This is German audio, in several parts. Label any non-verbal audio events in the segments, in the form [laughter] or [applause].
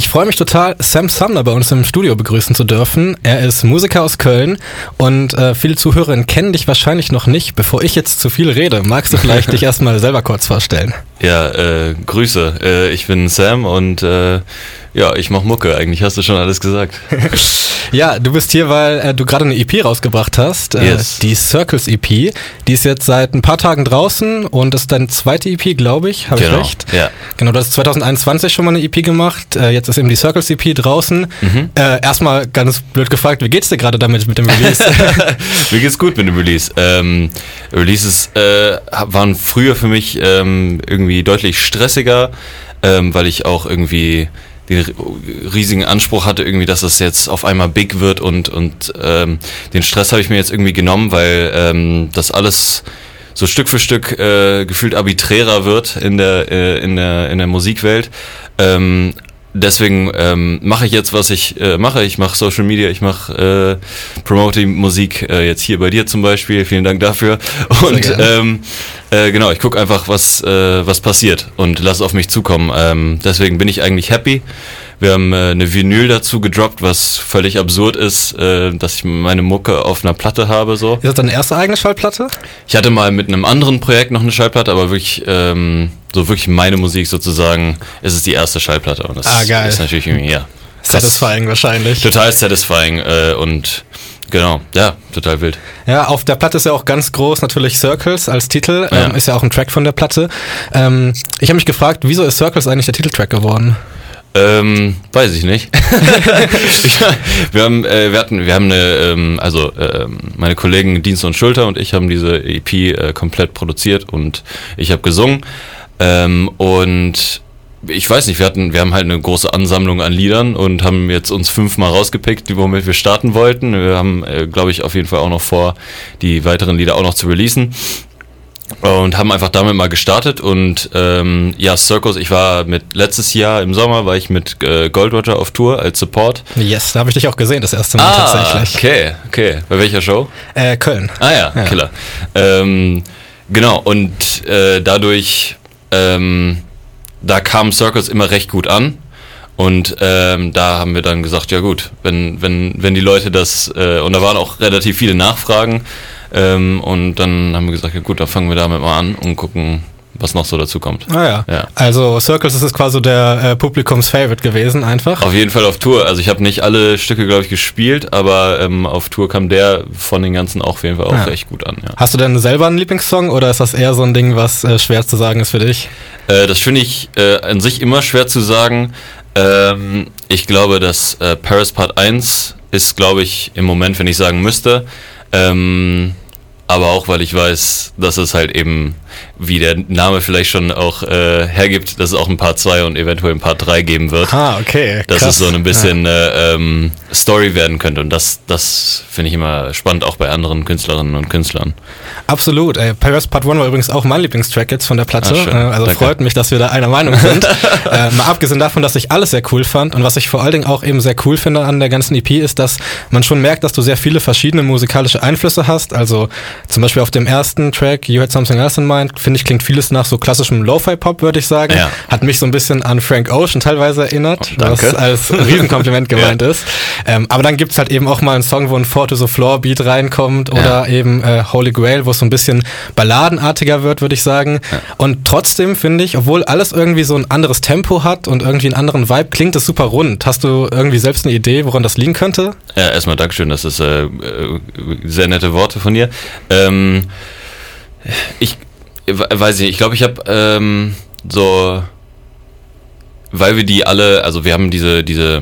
ich freue mich total, Sam Sumner bei uns im Studio begrüßen zu dürfen. Er ist Musiker aus Köln und äh, viele Zuhörerinnen kennen dich wahrscheinlich noch nicht. Bevor ich jetzt zu viel rede, magst du vielleicht [laughs] dich erstmal selber kurz vorstellen? Ja, äh, Grüße. Äh, ich bin Sam und äh, ja, ich mach Mucke. Eigentlich hast du schon alles gesagt. [laughs] ja, du bist hier, weil äh, du gerade eine EP rausgebracht hast. Äh, yes. Die Circles EP. Die ist jetzt seit ein paar Tagen draußen und das ist deine zweite EP, glaube ich. Habe genau. ich recht? Ja. Genau, du hast 2021 schon mal eine EP gemacht. Äh, jetzt ist eben die Circles EP draußen. Mhm. Äh, erstmal ganz blöd gefragt, wie geht's dir gerade damit mit dem Release? [laughs] Mir geht's gut mit dem Release. Ähm, Releases äh, waren früher für mich ähm, irgendwie deutlich stressiger, ähm, weil ich auch irgendwie den riesigen Anspruch hatte, irgendwie, dass es jetzt auf einmal big wird und, und ähm, den Stress habe ich mir jetzt irgendwie genommen, weil ähm, das alles so Stück für Stück äh, gefühlt arbiträrer wird in der, äh, in der, in der Musikwelt. Ähm, deswegen ähm, mache ich jetzt, was ich äh, mache. Ich mache Social Media, ich mache äh, promote Musik äh, jetzt hier bei dir zum Beispiel. Vielen Dank dafür. Und ähm, äh, genau, ich gucke einfach, was äh, was passiert und lass auf mich zukommen. Ähm, deswegen bin ich eigentlich happy. Wir haben äh, eine Vinyl dazu gedroppt, was völlig absurd ist, äh, dass ich meine Mucke auf einer Platte habe. So. Ist das deine erste eigene Schallplatte? Ich hatte mal mit einem anderen Projekt noch eine Schallplatte, aber wirklich ähm, so wirklich meine Musik sozusagen, ist es die erste Schallplatte. Und das ah, geil. ist natürlich irgendwie, ja. Satisfying wahrscheinlich. Total satisfying äh, und Genau, ja, total wild. Ja, auf der Platte ist ja auch ganz groß natürlich Circles als Titel, ja. Ähm, ist ja auch ein Track von der Platte. Ähm, ich habe mich gefragt, wieso ist Circles eigentlich der Titeltrack geworden? Ähm, weiß ich nicht. [laughs] wir haben, äh, wir hatten, wir haben eine, ähm, also äh, meine Kollegen Dienst und Schulter und ich haben diese EP äh, komplett produziert und ich habe gesungen. Ähm, und ich weiß nicht, wir hatten, wir haben halt eine große Ansammlung an Liedern und haben jetzt uns fünfmal rausgepickt, womit wir starten wollten. Wir haben, äh, glaube ich, auf jeden Fall auch noch vor, die weiteren Lieder auch noch zu releasen und haben einfach damit mal gestartet und ähm, ja Circus ich war mit letztes Jahr im Sommer war ich mit äh, Gold Roger auf Tour als Support. Yes da habe ich dich auch gesehen das erste Mal ah, tatsächlich. okay okay. Bei welcher Show? Äh, Köln. Ah ja, ja. Killer. Ähm, genau und äh, dadurch ähm, da kam Circus immer recht gut an. Und ähm, da haben wir dann gesagt ja gut wenn wenn wenn die Leute das äh, und da waren auch relativ viele Nachfragen ähm, und dann haben wir gesagt, ja gut, dann fangen wir damit mal an und gucken, was noch so dazu kommt. Ah ja. ja. Also Circles ist es quasi der äh, Publikums-Favorite gewesen, einfach. Auf jeden Fall auf Tour. Also ich habe nicht alle Stücke, glaube ich, gespielt, aber ähm, auf Tour kam der von den ganzen auch auf jeden Fall auch ja. recht gut an. Ja. Hast du denn selber einen Lieblingssong oder ist das eher so ein Ding, was äh, schwer zu sagen ist für dich? Äh, das finde ich äh, an sich immer schwer zu sagen. Ähm, ich glaube, dass äh, Paris Part 1 ist, glaube ich, im Moment, wenn ich sagen müsste, ähm, aber auch weil ich weiß, dass es halt eben wie der Name vielleicht schon auch äh, hergibt, dass es auch ein Part 2 und eventuell ein Part 3 geben wird. Ah, okay. Krass. Dass es so ein bisschen ja. äh, ähm, Story werden könnte. Und das, das finde ich immer spannend, auch bei anderen Künstlerinnen und Künstlern. Absolut. Äh, Paris Part 1 war übrigens auch mein Lieblingstrack jetzt von der Platte. Ah, also Danke. freut mich, dass wir da einer Meinung sind. [laughs] äh, mal abgesehen davon, dass ich alles sehr cool fand und was ich vor allen Dingen auch eben sehr cool finde an der ganzen EP ist, dass man schon merkt, dass du sehr viele verschiedene musikalische Einflüsse hast. Also zum Beispiel auf dem ersten Track, You Had Something Else in Mind, finde ich, klingt vieles nach so klassischem Lo-Fi-Pop, würde ich sagen. Ja. Hat mich so ein bisschen an Frank Ocean teilweise erinnert, oh, was als Riesenkompliment [laughs] gemeint ja. ist. Ähm, aber dann gibt's halt eben auch mal einen Song, wo ein Four to the Floor Beat reinkommt oder ja. eben äh, Holy Grail, wo es so ein bisschen balladenartiger wird, würde ich sagen. Und trotzdem finde ich, obwohl alles irgendwie so ein anderes Tempo hat und irgendwie einen anderen Vibe, klingt es super rund. Hast du irgendwie selbst eine Idee, woran das liegen könnte? Ja, erstmal Dankeschön, das ist äh, äh sehr nette Worte von dir. Ähm, ich weiß ich nicht, ich glaube, ich habe ähm, so, weil wir die alle, also wir haben diese, diese,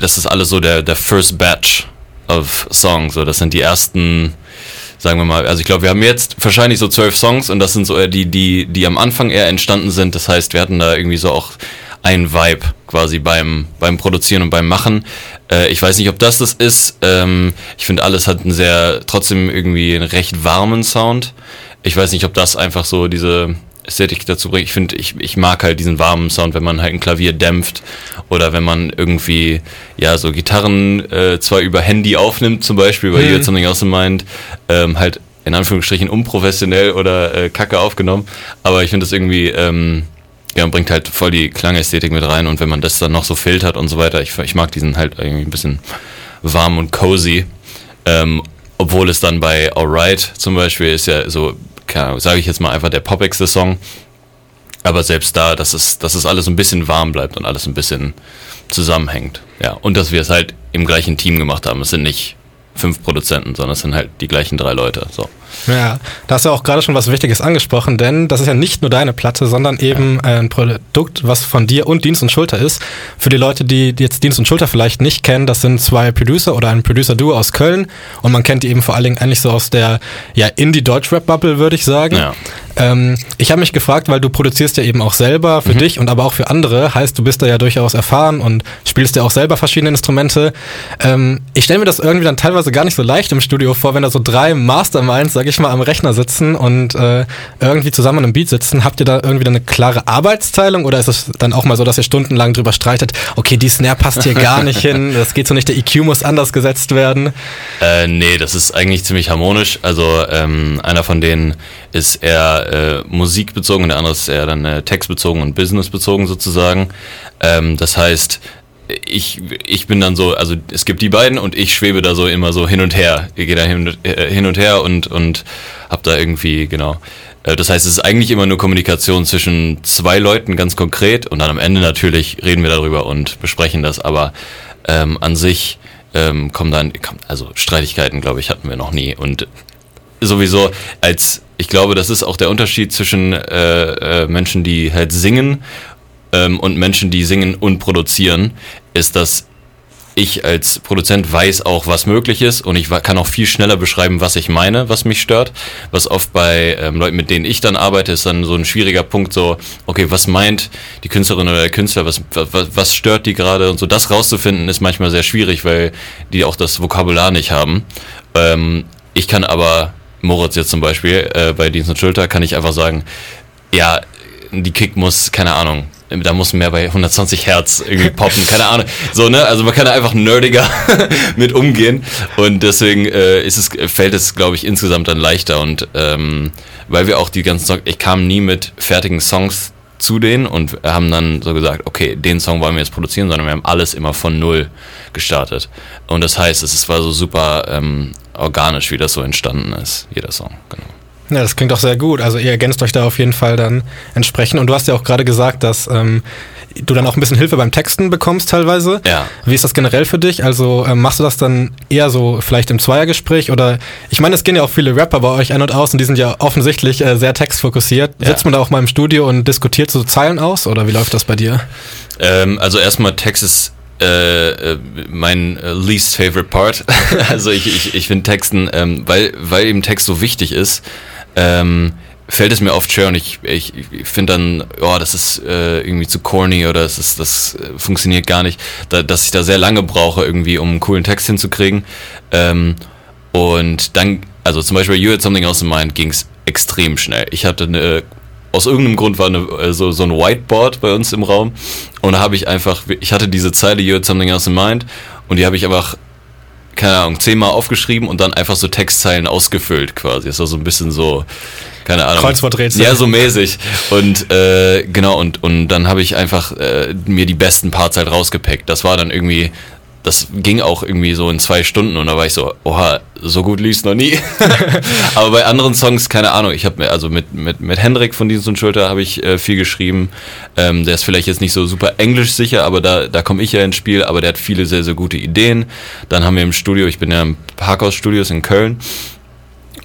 das ist alles so der, der First Batch of Songs, so das sind die ersten, sagen wir mal, also ich glaube, wir haben jetzt wahrscheinlich so zwölf Songs und das sind so die, die, die am Anfang eher entstanden sind. Das heißt, wir hatten da irgendwie so auch ein Vibe quasi beim, beim Produzieren und beim Machen. Äh, ich weiß nicht, ob das das ist. Ähm, ich finde, alles hat einen sehr, trotzdem irgendwie einen recht warmen Sound ich weiß nicht, ob das einfach so diese Ästhetik dazu bringt. Ich finde, ich, ich mag halt diesen warmen Sound, wenn man halt ein Klavier dämpft oder wenn man irgendwie, ja, so Gitarren äh, zwar über Handy aufnimmt, zum Beispiel, weil mhm. ihr Something Else meint, ähm, halt in Anführungsstrichen unprofessionell oder äh, kacke aufgenommen. Aber ich finde das irgendwie, ähm, ja, bringt halt voll die Klangästhetik mit rein und wenn man das dann noch so filtert und so weiter, ich, ich mag diesen halt irgendwie ein bisschen warm und cozy. Ähm, obwohl es dann bei Alright zum Beispiel ist ja so, sage ich jetzt mal einfach der popigste Song. Aber selbst da, dass es, dass es alles ein bisschen warm bleibt und alles ein bisschen zusammenhängt. Ja, und dass wir es halt im gleichen Team gemacht haben. Es sind nicht fünf Produzenten, sondern es sind halt die gleichen drei Leute. So. Ja, da hast du auch gerade schon was Wichtiges angesprochen, denn das ist ja nicht nur deine Platte, sondern eben. Äh, ein Produkt, was von dir und Dienst und Schulter ist. Für die Leute, die jetzt Dienst und Schulter vielleicht nicht kennen, das sind zwei Producer oder ein Producer-Duo aus Köln und man kennt die eben vor allen Dingen eigentlich so aus der ja, Indie-Deutsch-Rap-Bubble, würde ich sagen. Ja. Ähm, ich habe mich gefragt, weil du produzierst ja eben auch selber für mhm. dich und aber auch für andere, heißt du bist da ja durchaus erfahren und spielst ja auch selber verschiedene Instrumente. Ähm, ich stelle mir das irgendwie dann teilweise gar nicht so leicht im Studio vor, wenn da so drei Masterminds, sag ich mal, am Rechner sitzen und äh, irgendwie zusammen im Beat sitzen. Habt ihr da irgendwie eine klare Arbeitsteilung oder ist es dann auch mal so, dass ihr stundenlang drüber streitet, okay, die Snare passt hier gar nicht hin, [laughs] das geht so nicht, der EQ muss anders gesetzt werden? Äh, nee, das ist eigentlich ziemlich harmonisch. Also ähm, einer von denen ist eher äh, musikbezogen und der andere ist eher dann äh, textbezogen und businessbezogen sozusagen. Ähm, das heißt, ich, ich bin dann so, also es gibt die beiden und ich schwebe da so immer so hin und her. Ich gehe da hin, äh, hin und her und, und hab da irgendwie, genau. Äh, das heißt, es ist eigentlich immer nur Kommunikation zwischen zwei Leuten ganz konkret und dann am Ende natürlich reden wir darüber und besprechen das, aber ähm, an sich ähm, kommen dann, also Streitigkeiten, glaube ich, hatten wir noch nie und sowieso als ich glaube, das ist auch der Unterschied zwischen äh, äh, Menschen, die halt singen ähm, und Menschen, die singen und produzieren, ist, dass ich als Produzent weiß auch, was möglich ist und ich kann auch viel schneller beschreiben, was ich meine, was mich stört. Was oft bei ähm, Leuten, mit denen ich dann arbeite, ist dann so ein schwieriger Punkt, so, okay, was meint die Künstlerin oder der Künstler, was, was, was stört die gerade und so. Das rauszufinden ist manchmal sehr schwierig, weil die auch das Vokabular nicht haben. Ähm, ich kann aber Moritz jetzt zum Beispiel, äh, bei Dienst und Schulter, kann ich einfach sagen, ja, die Kick muss, keine Ahnung, da muss mehr bei 120 Hertz irgendwie poppen, keine Ahnung. So, ne? Also man kann da einfach nerdiger [laughs] mit umgehen. Und deswegen äh, ist es, fällt es, glaube ich, insgesamt dann leichter. Und ähm, weil wir auch die ganzen Songs, ich kam nie mit fertigen Songs zu denen und haben dann so gesagt, okay, den Song wollen wir jetzt produzieren, sondern wir haben alles immer von null gestartet. Und das heißt, es war so super ähm, organisch, wie das so entstanden ist, jeder Song, genau. Ja, das klingt doch sehr gut. Also ihr ergänzt euch da auf jeden Fall dann entsprechend. Und du hast ja auch gerade gesagt, dass ähm, du dann auch ein bisschen Hilfe beim Texten bekommst teilweise. Ja. Wie ist das generell für dich? Also ähm, machst du das dann eher so vielleicht im Zweiergespräch oder ich meine, es gehen ja auch viele Rapper bei euch ein und aus und die sind ja offensichtlich äh, sehr textfokussiert. Ja. Sitzt man da auch mal im Studio und diskutiert so Zeilen aus oder wie läuft das bei dir? Ähm, also erstmal Text ist äh, äh, mein äh, least favorite part. [laughs] also ich, ich, ich finde Texten, ähm, weil, weil eben Text so wichtig ist, ähm, fällt es mir oft schwer und ich, ich, ich finde dann, oh, das ist äh, irgendwie zu corny oder das, ist, das äh, funktioniert gar nicht, da, dass ich da sehr lange brauche irgendwie, um einen coolen Text hinzukriegen. Ähm, und dann, also zum Beispiel You Had Something Else in Mind ging es extrem schnell. Ich hatte eine aus irgendeinem Grund war eine, äh, so, so ein Whiteboard bei uns im Raum und da habe ich einfach, ich hatte diese Zeile You had something else in mind und die habe ich einfach, keine Ahnung, zehnmal aufgeschrieben und dann einfach so Textzeilen ausgefüllt quasi. Das war so ein bisschen so, keine Ahnung. Kreuzworträtsel. Ja, so mäßig. Und äh, genau, und, und dann habe ich einfach äh, mir die besten Parts halt rausgepackt. Das war dann irgendwie das ging auch irgendwie so in zwei Stunden und da war ich so, oha, so gut lief noch nie. [laughs] Aber bei anderen Songs, keine Ahnung, ich habe mir, also mit, mit, mit Hendrik von Dienst und Schulter habe ich äh, viel geschrieben. Ähm, der ist vielleicht jetzt nicht so super englisch sicher, aber da, da komme ich ja ins Spiel, aber der hat viele sehr, sehr gute Ideen. Dann haben wir im Studio, ich bin ja im Parkhaus Studios in Köln,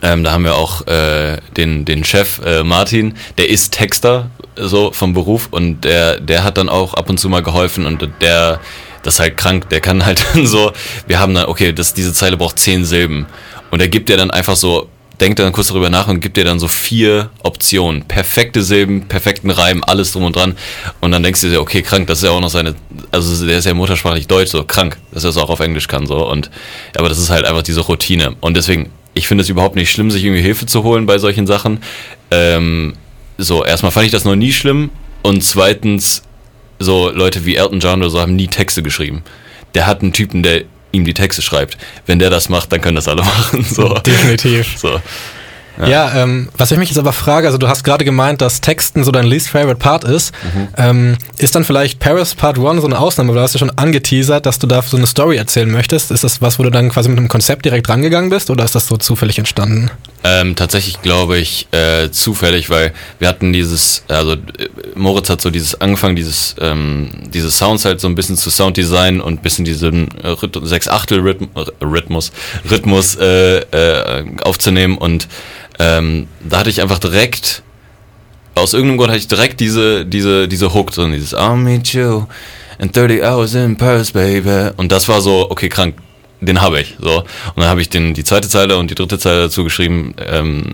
ähm, da haben wir auch äh, den, den Chef äh, Martin, der ist Texter so vom Beruf und der, der hat dann auch ab und zu mal geholfen und der das ist halt krank. Der kann halt [laughs] dann so, wir haben dann, okay, das, diese Zeile braucht zehn Silben. Und er gibt dir dann einfach so, denkt dann kurz darüber nach und gibt dir dann so vier Optionen. Perfekte Silben, perfekten Reim, alles drum und dran. Und dann denkst du dir, okay, krank, das ist ja auch noch seine, also der ist ja muttersprachlich Deutsch, so krank, dass er es auch auf Englisch kann, so. Und, aber das ist halt einfach diese Routine. Und deswegen, ich finde es überhaupt nicht schlimm, sich irgendwie Hilfe zu holen bei solchen Sachen. Ähm, so, erstmal fand ich das noch nie schlimm. Und zweitens, so Leute wie Elton John oder so haben nie Texte geschrieben. Der hat einen Typen, der ihm die Texte schreibt. Wenn der das macht, dann können das alle [laughs] machen. So. Definitiv. So. Ja, ja ähm, was ich mich jetzt aber frage, also du hast gerade gemeint, dass Texten so dein least favorite Part ist. Mhm. Ähm, ist dann vielleicht Paris Part 1 so eine Ausnahme? Weil du hast ja schon angeteasert, dass du da so eine Story erzählen möchtest. Ist das was, wo du dann quasi mit einem Konzept direkt rangegangen bist oder ist das so zufällig entstanden? Ähm, tatsächlich glaube ich äh, zufällig, weil wir hatten dieses, also Moritz hat so dieses angefangen, dieses, ähm, diese Sounds halt so ein bisschen zu Sounddesign und ein bisschen diesen äh, sechs Achtel Rhythmus, Rhythmus äh, äh, aufzunehmen und ähm, da hatte ich einfach direkt aus irgendeinem Grund hatte ich direkt diese diese diese Hook so dieses I'll meet you in 30 hours in Paris baby. Und das war so okay krank den habe ich. So. Und dann habe ich den, die zweite Zeile und die dritte Zeile dazu geschrieben. Ähm,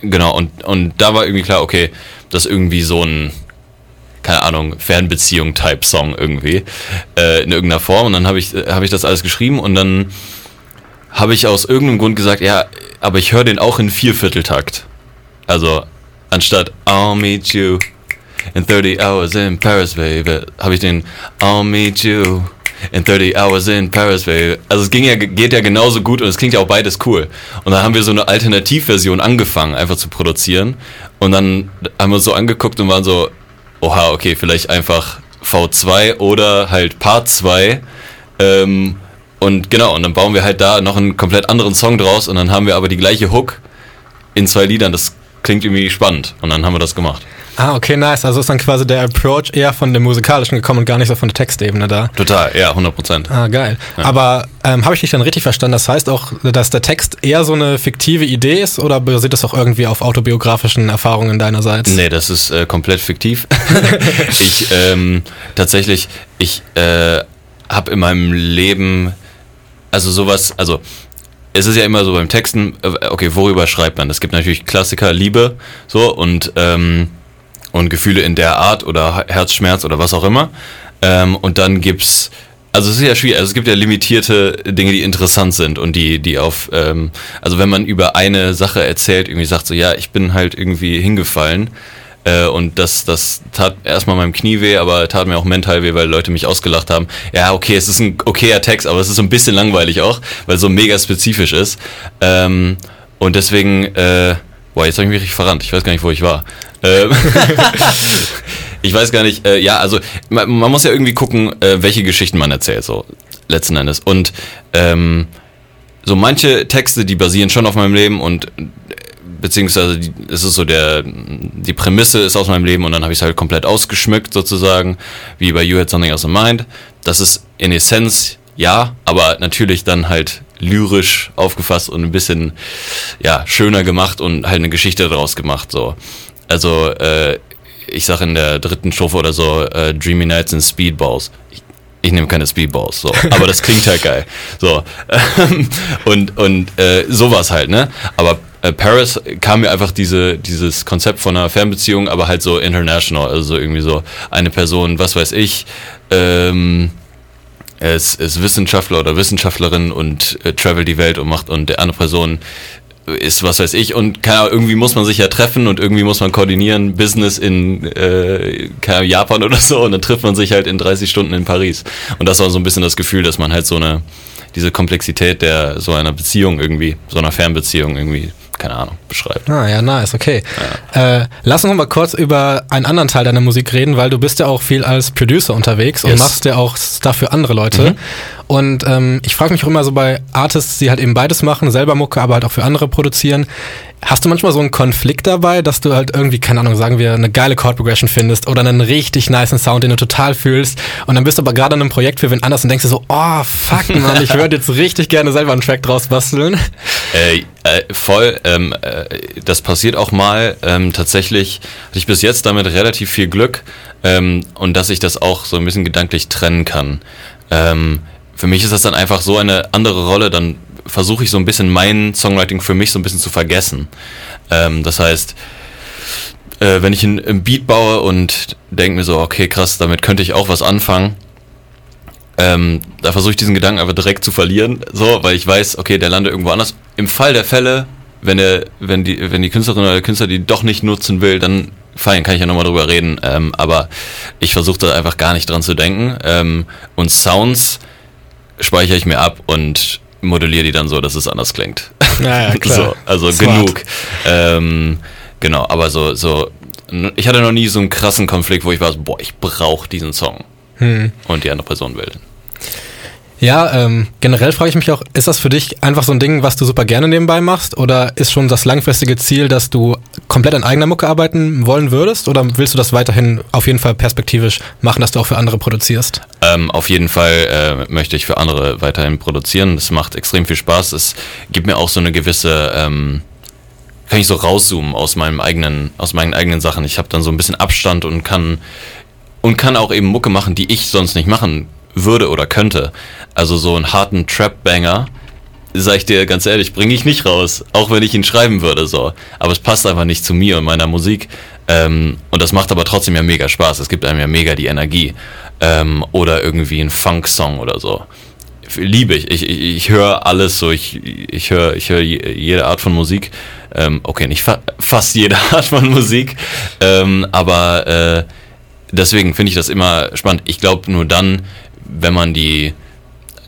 genau, und, und da war irgendwie klar, okay, das ist irgendwie so ein, keine Ahnung, Fernbeziehung-Type-Song irgendwie, äh, in irgendeiner Form. Und dann habe ich, hab ich das alles geschrieben und dann habe ich aus irgendeinem Grund gesagt, ja, aber ich höre den auch in Viervierteltakt. Also, anstatt I'll meet you in 30 hours in Paris, baby, habe ich den I'll meet you in 30 Hours in Paris, weil also es ging ja, geht ja genauso gut und es klingt ja auch beides cool. Und dann haben wir so eine Alternativversion angefangen, einfach zu produzieren. Und dann haben wir uns so angeguckt und waren so, oha, okay, vielleicht einfach V2 oder halt Part 2. Ähm, und genau, und dann bauen wir halt da noch einen komplett anderen Song draus und dann haben wir aber die gleiche Hook in zwei Liedern. Das klingt irgendwie spannend. Und dann haben wir das gemacht. Ah, okay, nice. Also ist dann quasi der Approach eher von dem musikalischen gekommen und gar nicht so von der Textebene da. Total, ja, 100 Prozent. Ah, geil. Ja. Aber ähm, habe ich dich dann richtig verstanden? Das heißt auch, dass der Text eher so eine fiktive Idee ist oder basiert das auch irgendwie auf autobiografischen Erfahrungen deinerseits? Nee, das ist äh, komplett fiktiv. [laughs] [laughs] ich, ähm, tatsächlich, ich äh, habe in meinem Leben, also sowas, also es ist ja immer so beim Texten, äh, okay, worüber schreibt man? Es gibt natürlich Klassiker, Liebe, so und ähm, und Gefühle in der Art oder Herzschmerz oder was auch immer. Ähm, und dann gibt's also es ist ja schwierig, also es gibt ja limitierte Dinge, die interessant sind und die, die auf, ähm, also wenn man über eine Sache erzählt, irgendwie sagt so, ja, ich bin halt irgendwie hingefallen äh, und das, das tat erstmal meinem Knie weh, aber tat mir auch mental weh, weil Leute mich ausgelacht haben. Ja, okay, es ist ein okayer Text, aber es ist so ein bisschen langweilig auch, weil es so mega spezifisch ist. Ähm, und deswegen, äh, boah, jetzt habe ich mich richtig verrannt, ich weiß gar nicht, wo ich war. Ähm, [laughs] ich weiß gar nicht, äh, ja, also man, man, muss ja irgendwie gucken, äh, welche Geschichten man erzählt, so letzten Endes. Und ähm, so manche Texte, die basieren schon auf meinem Leben und beziehungsweise die, es ist so der, die Prämisse ist aus meinem Leben und dann habe ich es halt komplett ausgeschmückt sozusagen, wie bei You Had Something Else in Mind. Das ist in Essenz ja, aber natürlich dann halt lyrisch aufgefasst und ein bisschen ja schöner gemacht und halt eine Geschichte daraus gemacht so also äh, ich sag in der dritten Strophe oder so, äh, Dreamy Nights and Speedballs. Ich, ich nehme keine Speedballs, so, [laughs] aber das klingt halt geil. So. [laughs] und und äh, sowas halt, ne? Aber äh, Paris kam mir einfach diese, dieses Konzept von einer Fernbeziehung, aber halt so international, also irgendwie so eine Person, was weiß ich, ähm, ist, ist Wissenschaftler oder Wissenschaftlerin und äh, travel die Welt und macht und der andere Person ist, was weiß ich, und keine irgendwie muss man sich ja treffen und irgendwie muss man koordinieren, Business in äh, Japan [laughs] oder so, und dann trifft man sich halt in 30 Stunden in Paris. Und das war so ein bisschen das Gefühl, dass man halt so eine, diese Komplexität der so einer Beziehung irgendwie, so einer Fernbeziehung irgendwie keine Ahnung, beschreibt. Ah, ja, nice, okay. Ja. Äh, lass uns noch mal kurz über einen anderen Teil deiner Musik reden, weil du bist ja auch viel als Producer unterwegs yes. und machst ja auch Stuff für andere Leute. Mhm. Und ähm, ich frage mich auch immer so bei Artists, die halt eben beides machen, selber Mucke, aber halt auch für andere produzieren. Hast du manchmal so einen Konflikt dabei, dass du halt irgendwie, keine Ahnung, sagen wir, eine geile Chord Progression findest oder einen richtig niceen Sound, den du total fühlst und dann bist du aber gerade an einem Projekt für wen anders und denkst dir so, oh fuck man, ich [laughs] würde jetzt richtig gerne selber einen Track draus basteln. Äh, äh, voll, ähm, äh, das passiert auch mal. Ähm, tatsächlich hatte ich bis jetzt damit relativ viel Glück ähm, und dass ich das auch so ein bisschen gedanklich trennen kann. Ähm, für mich ist das dann einfach so eine andere Rolle, dann versuche ich so ein bisschen mein Songwriting für mich so ein bisschen zu vergessen. Ähm, das heißt, äh, wenn ich ein Beat baue und denke mir so, okay, krass, damit könnte ich auch was anfangen, ähm, da versuche ich diesen Gedanken einfach direkt zu verlieren, so, weil ich weiß, okay, der landet irgendwo anders. Im Fall der Fälle, wenn er, wenn die, wenn die Künstlerin oder der Künstler die doch nicht nutzen will, dann fein, kann ich ja nochmal drüber reden. Ähm, aber ich versuche da einfach gar nicht dran zu denken. Ähm, und Sounds speichere ich mir ab und modelliere die dann so, dass es anders klingt. Naja, [laughs] klar. So, also Smart. genug. Ähm, genau, aber so, so, ich hatte noch nie so einen krassen Konflikt, wo ich war so, boah, ich brauche diesen Song. Hm. Und die andere Person will. Ja, ähm, generell frage ich mich auch, ist das für dich einfach so ein Ding, was du super gerne nebenbei machst? Oder ist schon das langfristige Ziel, dass du komplett an eigener Mucke arbeiten wollen würdest? Oder willst du das weiterhin auf jeden Fall perspektivisch machen, dass du auch für andere produzierst? Ähm, auf jeden Fall äh, möchte ich für andere weiterhin produzieren. Das macht extrem viel Spaß. Es gibt mir auch so eine gewisse... Ähm kann ich so rauszoomen aus meinem eigenen, aus meinen eigenen Sachen. Ich habe dann so ein bisschen Abstand und kann und kann auch eben Mucke machen, die ich sonst nicht machen würde oder könnte. Also so einen harten Trap-Banger, sag ich dir ganz ehrlich, bringe ich nicht raus, auch wenn ich ihn schreiben würde so. Aber es passt einfach nicht zu mir und meiner Musik. Ähm, und das macht aber trotzdem ja mega Spaß. Es gibt einem ja mega die Energie. Ähm, oder irgendwie ein Funk-Song oder so. Liebe ich. Ich, ich, ich höre alles so. Ich, ich höre ich hör jede Art von Musik. Ähm, okay, nicht fa fast jede [laughs] Art von Musik. Ähm, aber äh, deswegen finde ich das immer spannend. Ich glaube nur dann, wenn man die,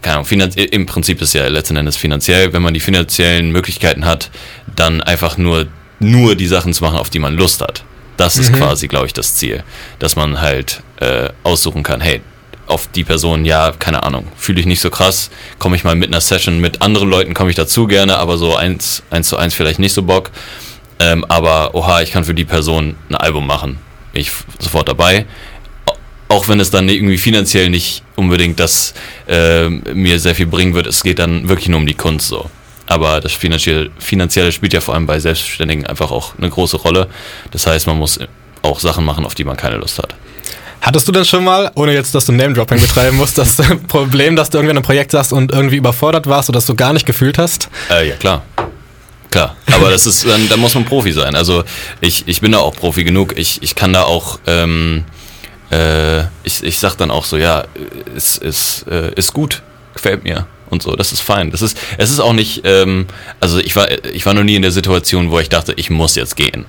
keine Ahnung, im Prinzip ist ja letzten Endes finanziell, wenn man die finanziellen Möglichkeiten hat, dann einfach nur, nur die Sachen zu machen, auf die man Lust hat. Das ist mhm. quasi, glaube ich, das Ziel. Dass man halt äh, aussuchen kann, hey, auf die Person, ja, keine Ahnung, fühle ich nicht so krass, komme ich mal mit einer Session, mit anderen Leuten komme ich dazu gerne, aber so eins, eins zu eins vielleicht nicht so Bock. Ähm, aber oha, ich kann für die Person ein Album machen. Bin ich sofort dabei auch wenn es dann irgendwie finanziell nicht unbedingt das äh, mir sehr viel bringen wird, es geht dann wirklich nur um die Kunst so. Aber das Finanzielle, Finanzielle spielt ja vor allem bei Selbstständigen einfach auch eine große Rolle. Das heißt, man muss auch Sachen machen, auf die man keine Lust hat. Hattest du denn schon mal, ohne jetzt, dass du Name-Dropping betreiben musst, das [laughs] Problem, dass du irgendwie in einem Projekt saßt und irgendwie überfordert warst oder das du gar nicht gefühlt hast? Äh, ja, klar. Klar, aber das ist, dann, da muss man Profi sein. Also ich, ich bin da auch Profi genug. Ich, ich kann da auch ähm, äh, ich, ich sag dann auch so, ja, es ist, äh, ist gut, gefällt mir und so, das ist fein. Das ist, es ist auch nicht, ähm, also ich war, ich war noch nie in der Situation, wo ich dachte, ich muss jetzt gehen.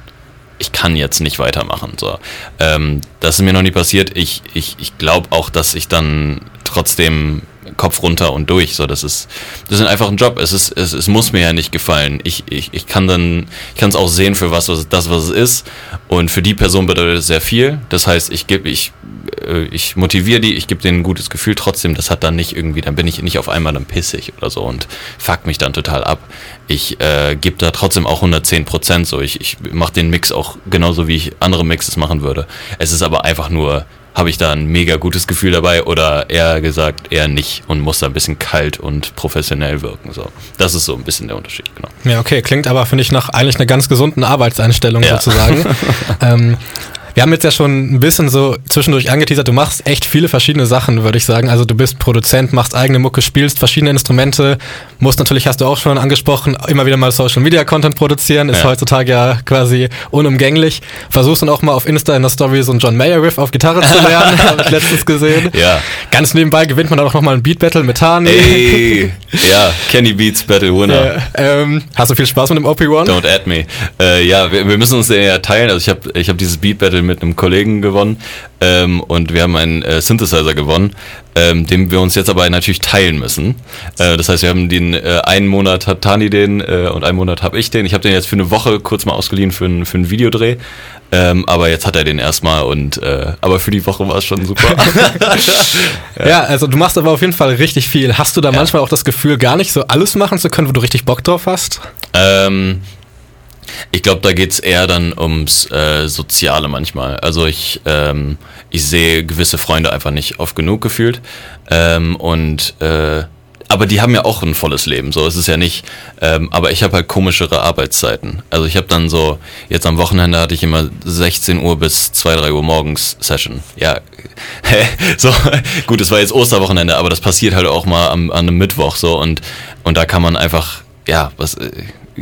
Ich kann jetzt nicht weitermachen. So. Ähm, das ist mir noch nie passiert. Ich, ich, ich glaube auch, dass ich dann trotzdem Kopf runter und durch. So, das ist, das ist einfach ein Job. Es ist, es, es muss mir ja nicht gefallen. Ich, ich, ich kann dann, ich kann es auch sehen für was, was das, was es ist. Und für die Person bedeutet es sehr viel. Das heißt, ich gebe, ich, äh, ich motiviere die, ich gebe denen ein gutes Gefühl trotzdem. Das hat dann nicht irgendwie, dann bin ich nicht auf einmal dann pissig oder so und fuck mich dann total ab. Ich äh, gebe da trotzdem auch 110 Prozent so. Ich, ich mache den Mix auch genauso, wie ich andere Mixes machen würde. Es ist aber einfach nur habe ich da ein mega gutes Gefühl dabei oder eher gesagt eher nicht und muss da ein bisschen kalt und professionell wirken. So, das ist so ein bisschen der Unterschied, genau. Ja, okay, klingt aber finde ich nach eigentlich einer ganz gesunden Arbeitseinstellung ja. sozusagen. [laughs] ähm, wir haben jetzt ja schon ein bisschen so zwischendurch angeteasert, du machst echt viele verschiedene Sachen, würde ich sagen. Also du bist Produzent, machst eigene Mucke, spielst verschiedene Instrumente, musst natürlich, hast du auch schon angesprochen, immer wieder mal Social Media Content produzieren, ist ja. heutzutage ja quasi unumgänglich. Versuchst dann auch mal auf Insta in der Story so einen John Mayer Riff auf Gitarre zu lernen, [laughs] habe ich letztens gesehen. Ja. Ganz nebenbei gewinnt man dann auch nochmal ein Beat Battle mit Tani. Ey, ja, Kenny Beats Battle Winner. Ja, ähm, hast du viel Spaß mit dem OP1? Don't add me. Äh, ja, wir, wir, müssen uns ja teilen. Also ich habe ich hab dieses Beat Battle mit einem Kollegen gewonnen ähm, und wir haben einen äh, Synthesizer gewonnen, ähm, den wir uns jetzt aber natürlich teilen müssen. Äh, das heißt, wir haben den äh, einen Monat hat Tani den äh, und einen Monat habe ich den. Ich habe den jetzt für eine Woche kurz mal ausgeliehen für, ein, für einen Videodreh. Ähm, aber jetzt hat er den erstmal und äh, aber für die Woche war es schon super. [laughs] ja. ja. also du machst aber auf jeden Fall richtig viel. Hast du da ja. manchmal auch das Gefühl, gar nicht so alles machen zu können, wo du richtig Bock drauf hast? Ähm, ich glaube, da geht es eher dann ums äh, Soziale manchmal. Also ich, ähm, ich sehe gewisse Freunde einfach nicht oft genug gefühlt. Ähm, und äh, aber die haben ja auch ein volles Leben, so ist es ja nicht. Ähm, aber ich habe halt komischere Arbeitszeiten. Also ich habe dann so, jetzt am Wochenende hatte ich immer 16 Uhr bis 2, 3 Uhr morgens Session. Ja, [laughs] so, [laughs] gut, es war jetzt Osterwochenende, aber das passiert halt auch mal am, an einem Mittwoch so und, und da kann man einfach, ja, was, äh,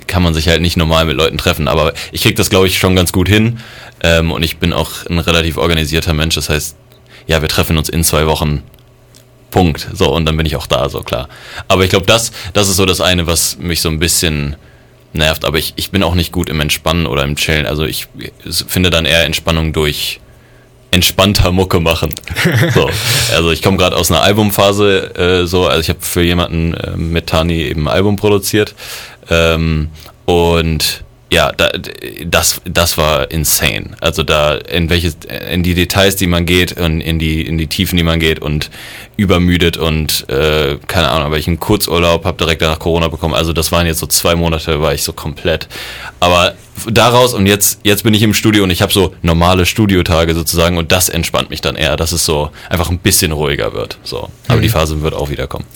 kann man sich halt nicht normal mit Leuten treffen. Aber ich krieg das, glaube ich, schon ganz gut hin. Ähm, und ich bin auch ein relativ organisierter Mensch. Das heißt, ja, wir treffen uns in zwei Wochen. Punkt. So, und dann bin ich auch da, so klar. Aber ich glaube, das, das ist so das eine, was mich so ein bisschen nervt. Aber ich, ich bin auch nicht gut im Entspannen oder im Chillen. Also ich finde dann eher Entspannung durch entspannter Mucke machen. [laughs] So. Also ich komme gerade aus einer Albumphase, äh, so, also ich habe für jemanden äh, mit Tani eben ein Album produziert Ähm, und ja, da, das, das war insane. Also da in welches, in die Details, die man geht und in die, in die Tiefen, die man geht und übermüdet und äh, keine Ahnung, aber ich einen Kurzurlaub habe direkt nach Corona bekommen. Also das waren jetzt so zwei Monate, war ich so komplett. Aber daraus und jetzt, jetzt bin ich im Studio und ich habe so normale Studiotage sozusagen und das entspannt mich dann eher, dass es so einfach ein bisschen ruhiger wird. So. Aber mhm. die Phase wird auch wieder kommen. [laughs]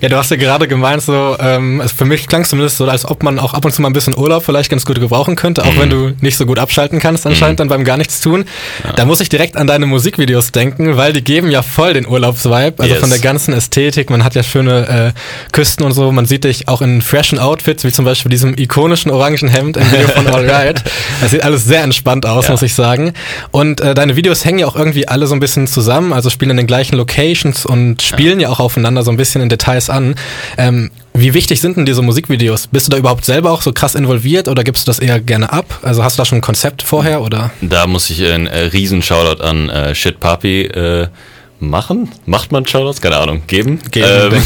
Ja, du hast ja gerade gemeint, so, ähm, für mich klang es zumindest so, als ob man auch ab und zu mal ein bisschen Urlaub vielleicht ganz gut gebrauchen könnte, auch mhm. wenn du nicht so gut abschalten kannst, anscheinend mhm. dann beim gar nichts tun. Ja. Da muss ich direkt an deine Musikvideos denken, weil die geben ja voll den Urlaubsvibe, also yes. von der ganzen Ästhetik. Man hat ja schöne äh, Küsten und so, man sieht dich auch in freshen Outfits, wie zum Beispiel diesem ikonischen orangen Hemd im Video von [laughs] Alright. [laughs] Das sieht alles sehr entspannt aus, ja. muss ich sagen. Und äh, deine Videos hängen ja auch irgendwie alle so ein bisschen zusammen, also spielen in den gleichen Locations und spielen ja, ja auch aufeinander so ein bisschen in Details an. Ähm, wie wichtig sind denn diese Musikvideos? Bist du da überhaupt selber auch so krass involviert oder gibst du das eher gerne ab? Also hast du da schon ein Konzept vorher oder? Da muss ich einen äh, riesen Shoutout an äh, Shit Papi äh, machen? Macht man Shoutouts? Keine Ahnung. Geben? Geben, ähm,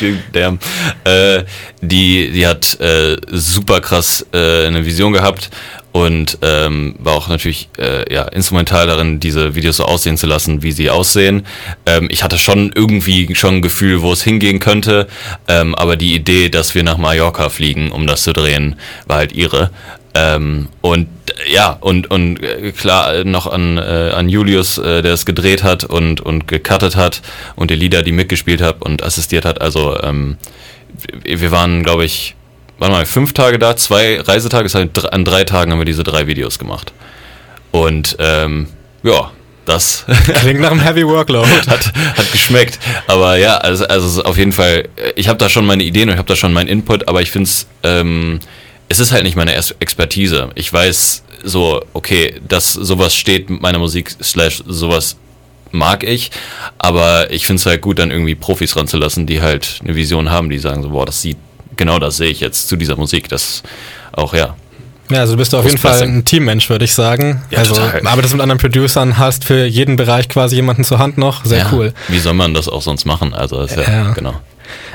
ich, ja. [laughs] äh, die, die hat äh, super krass äh, eine Vision gehabt und ähm, war auch natürlich äh, ja, instrumental darin, diese Videos so aussehen zu lassen, wie sie aussehen. Ähm, ich hatte schon irgendwie schon ein Gefühl, wo es hingehen könnte, ähm, aber die Idee, dass wir nach Mallorca fliegen, um das zu drehen, war halt ihre. Ähm, und ja, und, und äh, klar noch an, äh, an Julius, äh, der es gedreht hat und, und gecuttet hat und die Lieder, die mitgespielt hat und assistiert hat. Also ähm, wir waren, glaube ich, warte mal, fünf Tage da, zwei Reisetage, das heißt, an drei Tagen haben wir diese drei Videos gemacht. Und ähm, ja, das [laughs] klingt nach einem Heavy Workload. [laughs] hat, hat geschmeckt. Aber ja, also, also auf jeden Fall, ich habe da schon meine Ideen und ich habe da schon meinen Input, aber ich finde es, ähm, es ist halt nicht meine Expertise. Ich weiß so, okay, dass sowas steht mit meiner Musik, slash sowas mag ich, aber ich finde es halt gut, dann irgendwie Profis ranzulassen, die halt eine Vision haben, die sagen so, boah, das sieht genau das sehe ich jetzt zu dieser Musik. Das auch, ja. Ja, also du bist auf jeden Fall ein Teammensch, würde ich sagen. Ja, also total. arbeitest mit anderen Producern, hast für jeden Bereich quasi jemanden zur Hand noch. Sehr ja, cool. Wie soll man das auch sonst machen? Also ist ja, ja. genau.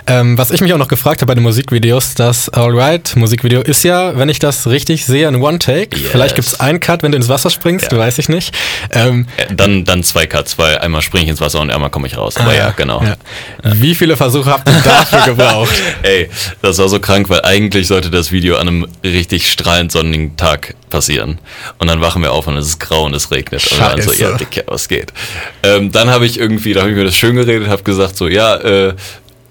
Ähm, was ich mich auch noch gefragt habe bei den Musikvideos, das Alright Musikvideo ist ja, wenn ich das richtig sehe, ein One-Take. Yes. Vielleicht gibt es einen Cut, wenn du ins Wasser springst, ja. weiß ich nicht. Ähm, äh, dann, dann zwei Cuts, weil einmal springe ich ins Wasser und einmal komme ich raus. Aber ah, ja, genau. Ja. Wie viele Versuche habt ihr dafür [laughs] gebraucht? Ey, das war so krank, weil eigentlich sollte das Video an einem richtig strahlend sonnigen Tag passieren. Und dann wachen wir auf und es ist grau und es regnet. Scheiße. Und dann so, ja, Dick, was geht? Ähm, dann habe ich irgendwie, da habe ich mir das schön geredet, habe gesagt so, ja, äh,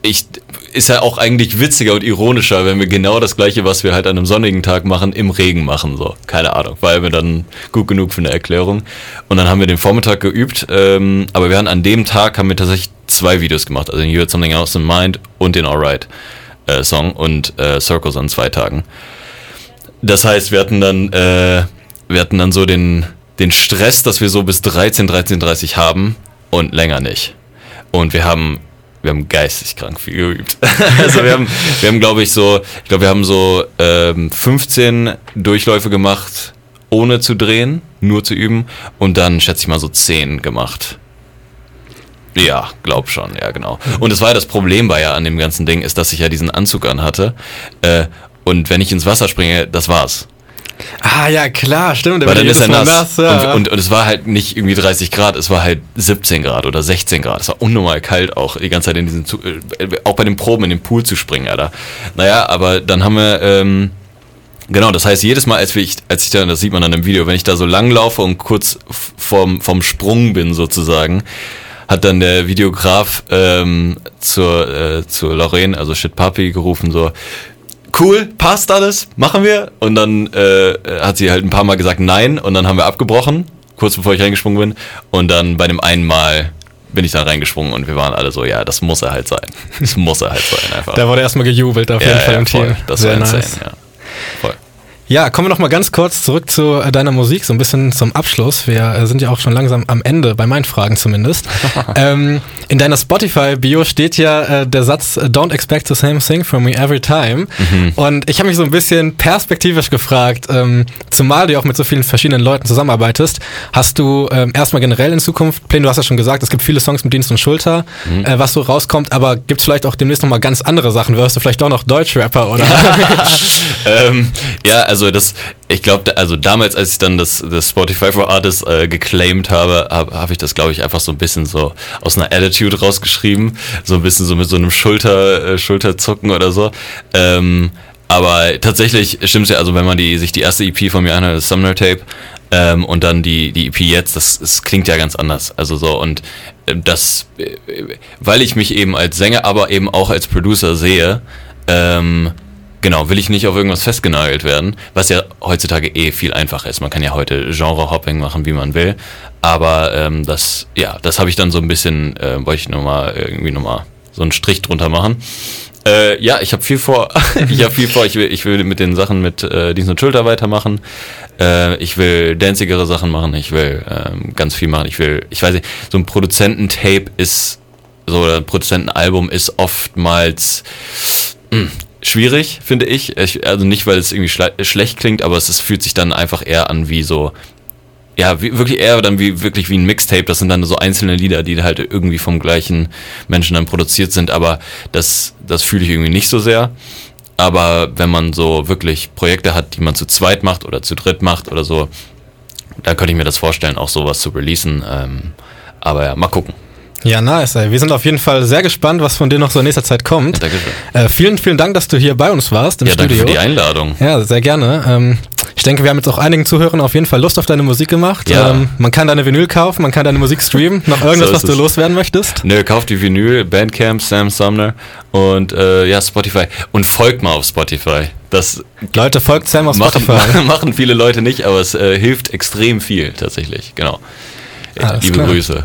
ich ist ja auch eigentlich witziger und ironischer, wenn wir genau das gleiche, was wir halt an einem sonnigen Tag machen, im Regen machen. So, keine Ahnung, weil wir dann gut genug für eine Erklärung. Und dann haben wir den Vormittag geübt, ähm, aber wir haben an dem Tag haben wir tatsächlich zwei Videos gemacht, also den You Had Something Else in Mind und den Alright äh, Song und äh, Circles an zwei Tagen. Das heißt, wir hatten dann, äh, wir hatten dann so den, den Stress, dass wir so bis 13, 13.30 haben und länger nicht. Und wir haben wir haben geisteskrank viel geübt. [laughs] also wir haben, wir haben glaube ich so, ich glaube wir haben so ähm, 15 Durchläufe gemacht, ohne zu drehen, nur zu üben und dann schätze ich mal so 10 gemacht. Ja, glaub schon, ja genau. Und das war ja das Problem bei ja an dem ganzen Ding, ist, dass ich ja diesen Anzug anhatte. Äh, und wenn ich ins Wasser springe, das war's. Ah ja, klar, stimmt. Weil dann ist er nass. nass ja. und, und, und, es war halt nicht irgendwie 30 Grad, es war halt 17 Grad oder 16 Grad. Es war unnormal kalt auch, die ganze Zeit in diesen, äh, auch bei den Proben in den Pool zu springen, Alter. Naja, aber dann haben wir, ähm, genau, das heißt, jedes Mal, als ich, als ich da, das sieht man dann im Video, wenn ich da so lang laufe und kurz vom, vom Sprung bin sozusagen, hat dann der Videograf ähm, zur, äh, zur Lorraine, also Shit Papi, gerufen so, cool, passt alles, machen wir. Und dann äh, hat sie halt ein paar Mal gesagt nein und dann haben wir abgebrochen, kurz bevor ich reingesprungen bin. Und dann bei dem einen Mal bin ich dann reingesprungen und wir waren alle so, ja, das muss er halt sein. Das muss er halt sein einfach. da wurde erstmal gejubelt auf jeden ja, Fall ja, im. Team. Das Sehr war insane, nice. ja. Ja, kommen wir noch mal ganz kurz zurück zu äh, deiner Musik, so ein bisschen zum Abschluss. Wir äh, sind ja auch schon langsam am Ende, bei meinen Fragen zumindest. [laughs] ähm, in deiner Spotify-Bio steht ja äh, der Satz Don't expect the same thing from me every time. Mhm. Und ich habe mich so ein bisschen perspektivisch gefragt, ähm, zumal du auch mit so vielen verschiedenen Leuten zusammenarbeitest, hast du ähm, erstmal generell in Zukunft, Pläne, du hast ja schon gesagt, es gibt viele Songs mit Dienst und Schulter, mhm. äh, was so rauskommt, aber gibt es vielleicht auch demnächst nochmal ganz andere Sachen? Wirst du vielleicht doch noch Deutschrapper oder? [laughs] ähm, ja, also das, ich glaube, also damals, als ich dann das, das Spotify for Artists äh, geclaimed habe, habe hab ich das, glaube ich, einfach so ein bisschen so aus einer Attitude rausgeschrieben, so ein bisschen so mit so einem Schulter, äh, Schulterzucken oder so. Ähm, aber tatsächlich stimmt es ja, also wenn man die, sich die erste EP von mir anhört, das Sumner Tape, ähm, und dann die, die EP jetzt, das, das klingt ja ganz anders. Also so, und äh, das, äh, weil ich mich eben als Sänger, aber eben auch als Producer sehe, ähm, Genau, will ich nicht auf irgendwas festgenagelt werden, was ja heutzutage eh viel einfacher ist. Man kann ja heute Genre-Hopping machen, wie man will. Aber ähm, das, ja, das habe ich dann so ein bisschen, äh, wollte ich nochmal irgendwie nochmal so einen Strich drunter machen. Äh, ja, ich habe viel vor. [laughs] ich habe viel vor. Ich will, ich will mit den Sachen mit äh, Dienst und Schulter weitermachen. Äh, ich will danzigere Sachen machen. Ich will ähm, ganz viel machen. Ich will, ich weiß nicht, so ein Produzententape ist, so ein Produzentenalbum ist oftmals mh, hm, schwierig, finde ich. ich. Also nicht, weil es irgendwie schlecht klingt, aber es, es fühlt sich dann einfach eher an wie so, ja, wie, wirklich eher dann wie wirklich wie ein Mixtape. Das sind dann so einzelne Lieder, die halt irgendwie vom gleichen Menschen dann produziert sind, aber das, das fühle ich irgendwie nicht so sehr. Aber wenn man so wirklich Projekte hat, die man zu zweit macht oder zu dritt macht oder so, da könnte ich mir das vorstellen, auch sowas zu releasen. Ähm, aber ja, mal gucken. Ja, nice. Ey. Wir sind auf jeden Fall sehr gespannt, was von dir noch so in nächster Zeit kommt. Danke Äh, vielen, vielen Dank, dass du hier bei uns warst im ja, Studio. Danke für die Einladung. Ja, sehr gerne. Ähm, ich denke, wir haben jetzt auch einigen Zuhörern auf jeden Fall Lust auf deine Musik gemacht. Ja. Ähm, man kann deine Vinyl kaufen, man kann deine Musik streamen. Noch irgendwas, so was du loswerden möchtest? Nö, kauft die Vinyl, Bandcamp, Sam Sumner und äh, ja, Spotify. Und folgt mal auf Spotify. Das Leute, folgt Sam auf Spotify. Machen, [laughs] machen viele Leute nicht, aber es äh, hilft extrem viel tatsächlich. Genau. Alles Liebe klar. Grüße.